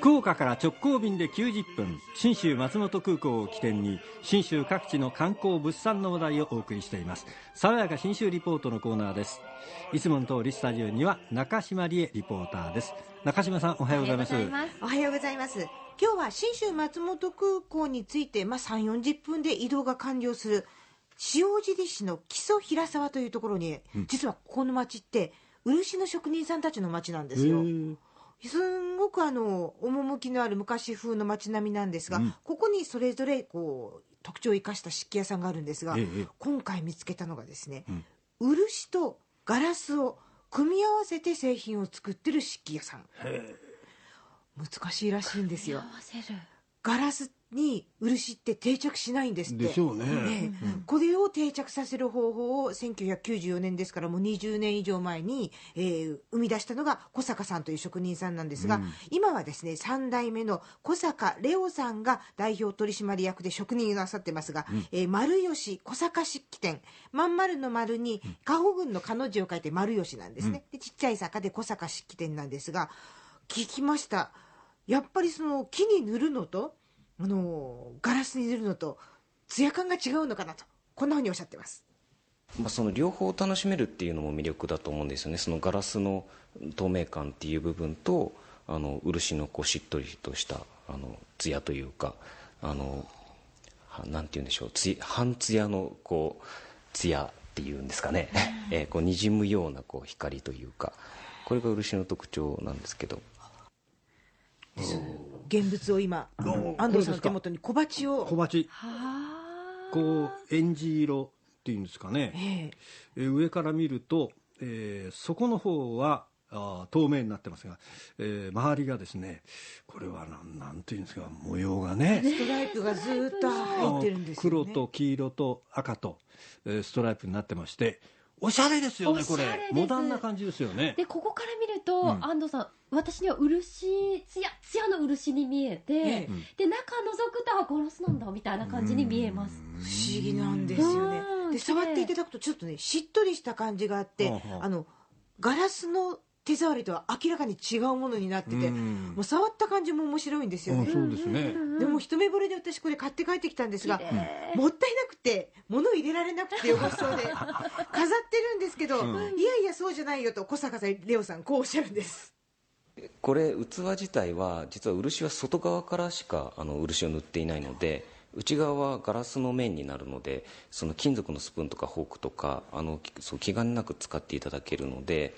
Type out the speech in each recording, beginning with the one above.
福岡から直行便で90分信州松本空港を起点に信州各地の観光物産の話題をお送りしています。爽やか信州リポートのコーナーです。いつもの通りスタジオには中島理恵リポーターです。中島さんおはようございます。おはようございます。今日は信州松本空港について、まあ、3 4 0分で移動が完了する塩尻市の木曽平沢というところに、うん、実はここの町って漆の職人さんたちの町なんですよすごくあの趣のある昔風の街並みなんですが、うん、ここにそれぞれこう特徴を生かした漆器屋さんがあるんですが、ええ、今回見つけたのがですね、うん、漆とガラスを組み合わせて製品を作ってる漆器屋さん。難しいらしいんですよ。ガラスに漆って定着しないんですって。でしょうね、ねうん、これを定着させる方法を1994年ですからもう20年以上前に、えー、生み出したのが小坂さんという職人さんなんですが、うん、今はですね3代目の小坂レオさんが代表取締役で職人なさってますが、うん、えー、丸吉小坂漆器店。まん丸の丸に加穂郡の彼女を書いて丸吉なんですね、でちっちゃい坂で小坂漆器店なんですが聞きました。やっぱりその木に塗るのとあのガラスに塗るのとツヤ感が違うのかなとこんなふうにおっしゃってます。まあ、その両方楽しめるっていうのも魅力だと思うんですよね。そのガラスの透明感っていう部分とあの漆のこうしっとりとしたあの艶というかあのなんて言うんでしょうつ半艶のこう艶っていうんですかね、えー、こう滲むようなこう光というかこれが漆の特徴なんですけど現物を今安藤さんの手元に小鉢を。小鉢。こうえんじ色っていうんですかね、えー、上から見ると、えー、底の方はあ透明になってますが、えー、周りがですねこれはなんなんていうんですか模様がね。ストライプがずっと入ってるんです、ね、黒と黄色と赤と、えー、ストライプになってましておしゃれですよねこれ。モダンな感じですよね。でここから見ると、うん、安藤さん私には漆つやつやの漆に見えて、ええ、で中覗くとガラスなんだみたいな感じに見えます。不思議なんですよね。で触っていただくとちょっとねしっとりした感じがあってあのガラスの手触りとは明らかに違うものになってて、もう触った感じも面白いんですよね。そうですね。でも一目惚れで私これ買って帰ってきたんですが、もったいなくて物入れられなくて汚しそうで 飾ってるんですけど、うん、いやいやそうじゃないよと小坂さんレオさんこうおっしゃるんです。これ器自体は実は漆は外側からしかあの漆を塗っていないので内側はガラスの面になるのでその金属のスプーンとかフォークとかあのそう気兼ねなく使っていただけるので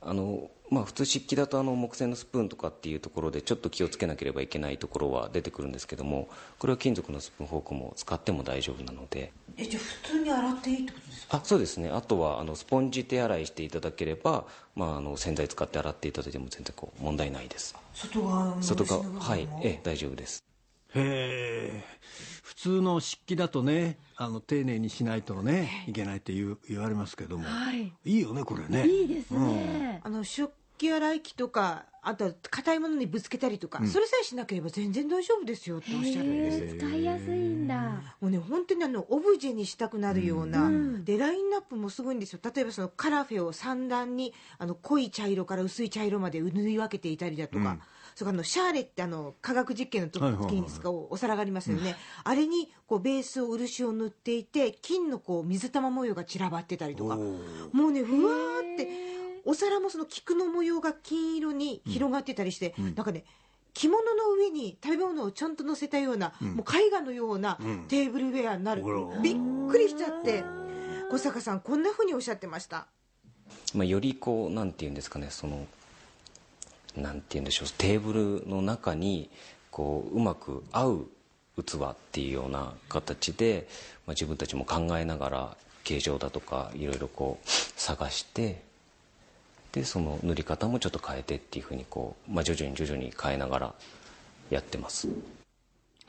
あのまあ、普通漆器だとあの木製のスプーンとかっていうところでちょっと気をつけなければいけないところは出てくるんですけどもこれは金属のスプーンフォークも使っても大丈夫なので。えじゃあ普通に洗っていいってことですか？あそうですね。あとはあのスポンジ手洗いしていただければ、まあ、あの洗剤使って洗っていただいても全然こう問題ないです。外側の外側はい。え大丈夫です。へえ。普通の漆器だとねあの丁寧にしないとねいけないって言う言われますけども、はい、いいよねこれね。いいですね、うん、あの食器洗い機とかあとは硬いものにぶつけたりとか、うん、それさえしなければ全然大丈夫ですよっておっしゃる。んです使いやすいんだ。もうね本当にあのオブジェにしたくなるような、うん、でラインナップもすごいんですよ。例えばそのカラフェを三段にあの濃い茶色から薄い茶色まで縫い分けていたりだとか、うんそれからのシャーレってあの科学実験の時に使うお皿がありますよね、あれにこうベースを漆を塗っていて金のこう水玉模様が散らばってたりとか。もうねふわーってお皿もその菊の模様が金色に広がってたりして、うん、なんかね着物の上に食べ物をちゃんと乗せたような、うん、もう絵画のようなテーブルウェアになる、うん、びっくりしちゃって。小坂さんこんなふうにおっしゃってました、まあ、よりこうなんていうんですかねそのなんて言うんでしょうテーブルの中にこううまく合う器っていうような形で、まあ、自分たちも考えながら形状だとかいろいろこう探してでその塗り方もちょっと変えてっていうふうにこう、まあ、徐々に徐々に変えながらやってます。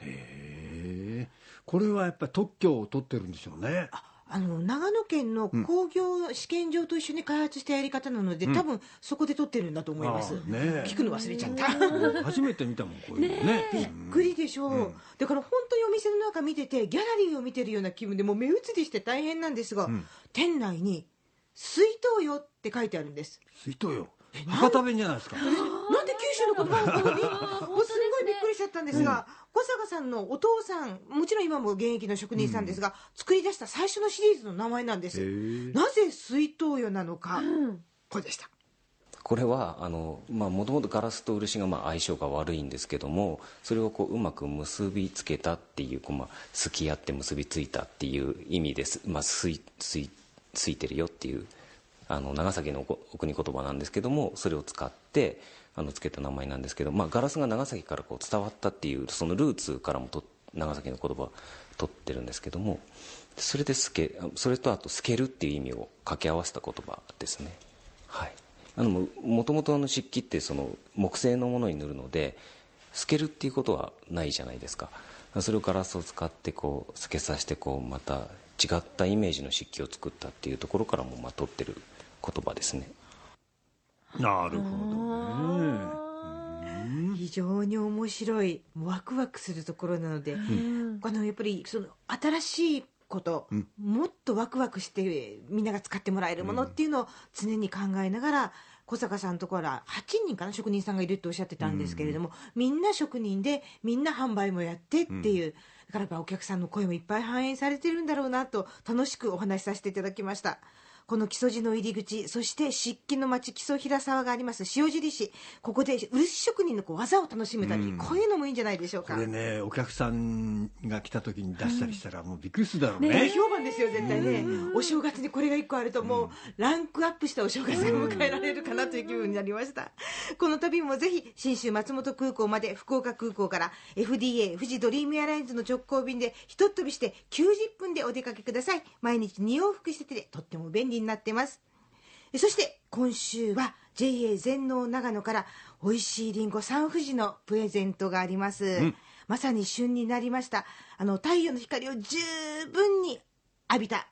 へえ。これはやっぱり特許を取ってるんでしょうねあの長野県の工業試験場と一緒に開発したやり方なので、うん、多分そこで取ってるんだと思います、ね、聞くの忘れちゃった。初めて見たもんこういうの。ねびっくりでしょう、うん、だから本当にお店の中見ててギャラリーを見てるような気分でもう目移りして大変なんですが、うん、店内に「水筒よ」って書いてあるんです。水筒よ。博多弁じゃないですか。なんで九州の言葉の頃に？本当もうすごいびっくりししちゃったんですが、小坂さんのお父さんもちろん今も現役の職人さんですが、作り出した最初のシリーズの名前なんです。なぜ水筒魚なのか、うん。これでした。これはもともとガラスと漆がまあ相性が悪いんですけどもそれをこううまく結びつけたっていうこう、まあ、好き合って結びついたっていう意味です、まあ、ついついついてるよっていうあの長崎のおお国言葉なんですけどもそれを使ってあのつけた名前なんですけど、まあ、ガラスが長崎からこう伝わったっていうそのルーツからもと長崎の言葉取ってるんですけどもそれで透けそれとあと透けるっていう意味を掛け合わせた言葉ですね。はい。あのもともとの漆器ってその木製のものに塗るので透けるっていうことはないじゃないですか。それをガラスを使ってこう透けさせてこうまた違ったイメージの漆器を作ったっていうところからもまあ取ってる言葉ですね。なるほど。非常に面白いワクワクするところなので、あのやっぱりその新しいこと、もっとワクワクしてみんなが使ってもらえるものっていうのを常に考えながら小坂さんのところは8人かな職人さんがいるっておっしゃってたんですけれども、みんな職人でみんな販売もやってっていう、だからやっぱお客さんの声もいっぱい反映されてるんだろうなと楽しくお話しさせていただきました。この木曽路の入り口、そして漆器の町木曽平沢があります。塩尻市、ここで漆職人のこう技を楽しむために、こういうのもいいんじゃないでしょうか。これねお客さんが来た時に出したりしたらもうびっくりするだろうね。大評判ですよ絶対ね、お正月にこれが1個あるともうランクアップしたお正月が迎えられるかなという気分になりました、この旅もぜひ信州松本空港まで福岡空港から FDA 富士ドリームエアラインズの直行便でひとっ飛びして90分でお出かけください。毎日2往復しててとっても便利になってます。そして今週は JA 全農長野から美味しいりんご三富士のプレゼントがあります、まさに旬になりました。あの太陽の光を十分に浴びた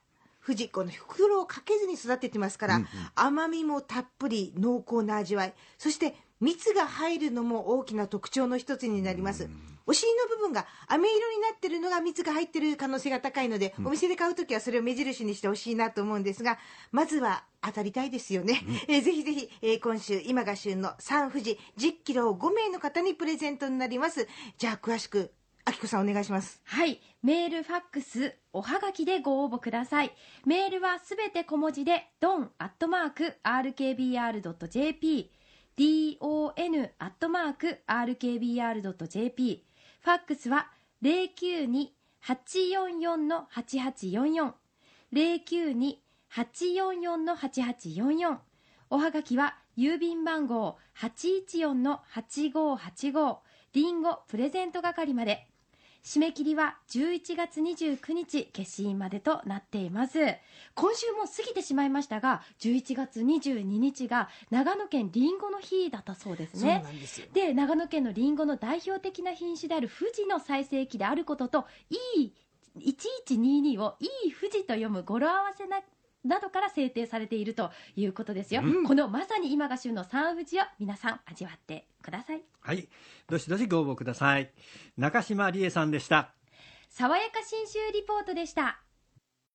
富士この袋をかけずに育ててますから、甘みもたっぷり濃厚な味わい。そして蜜が入るのも大きな特徴の一つになります、お尻の部分が飴色になってるのが蜜が入ってる可能性が高いので、お店で買うときはそれを目印にしてほしいなと思うんですがまずは当たりたいですよね、えーぜひぜひ、えー今週今が旬の三富士1 0キロを5名の方にプレゼントになります。じゃあ詳しくあきこさんお願いします。はい。メール、ファックス、おはがきでご応募ください。メールはすべて小文字で、ド don.rkbr.jp、ファックスは092-844-8844、092-844-8844、おはがきは郵便番号814-8585リンゴプレゼント係まで。締め切りは11月29日消印までとなっています。今週も過ぎてしまいましたが11月22日が長野県りんごの日だったそうですね。で長野県のりんごの代表的な品種である富士の最盛期であることといい1122をいい富士と読む語呂合わせななどから制定されているということですよ、このまさに今が旬の三富士を皆さん味わってください。はい。どしどしご応募ください。中島理恵さんでした。爽やか新州リポートでした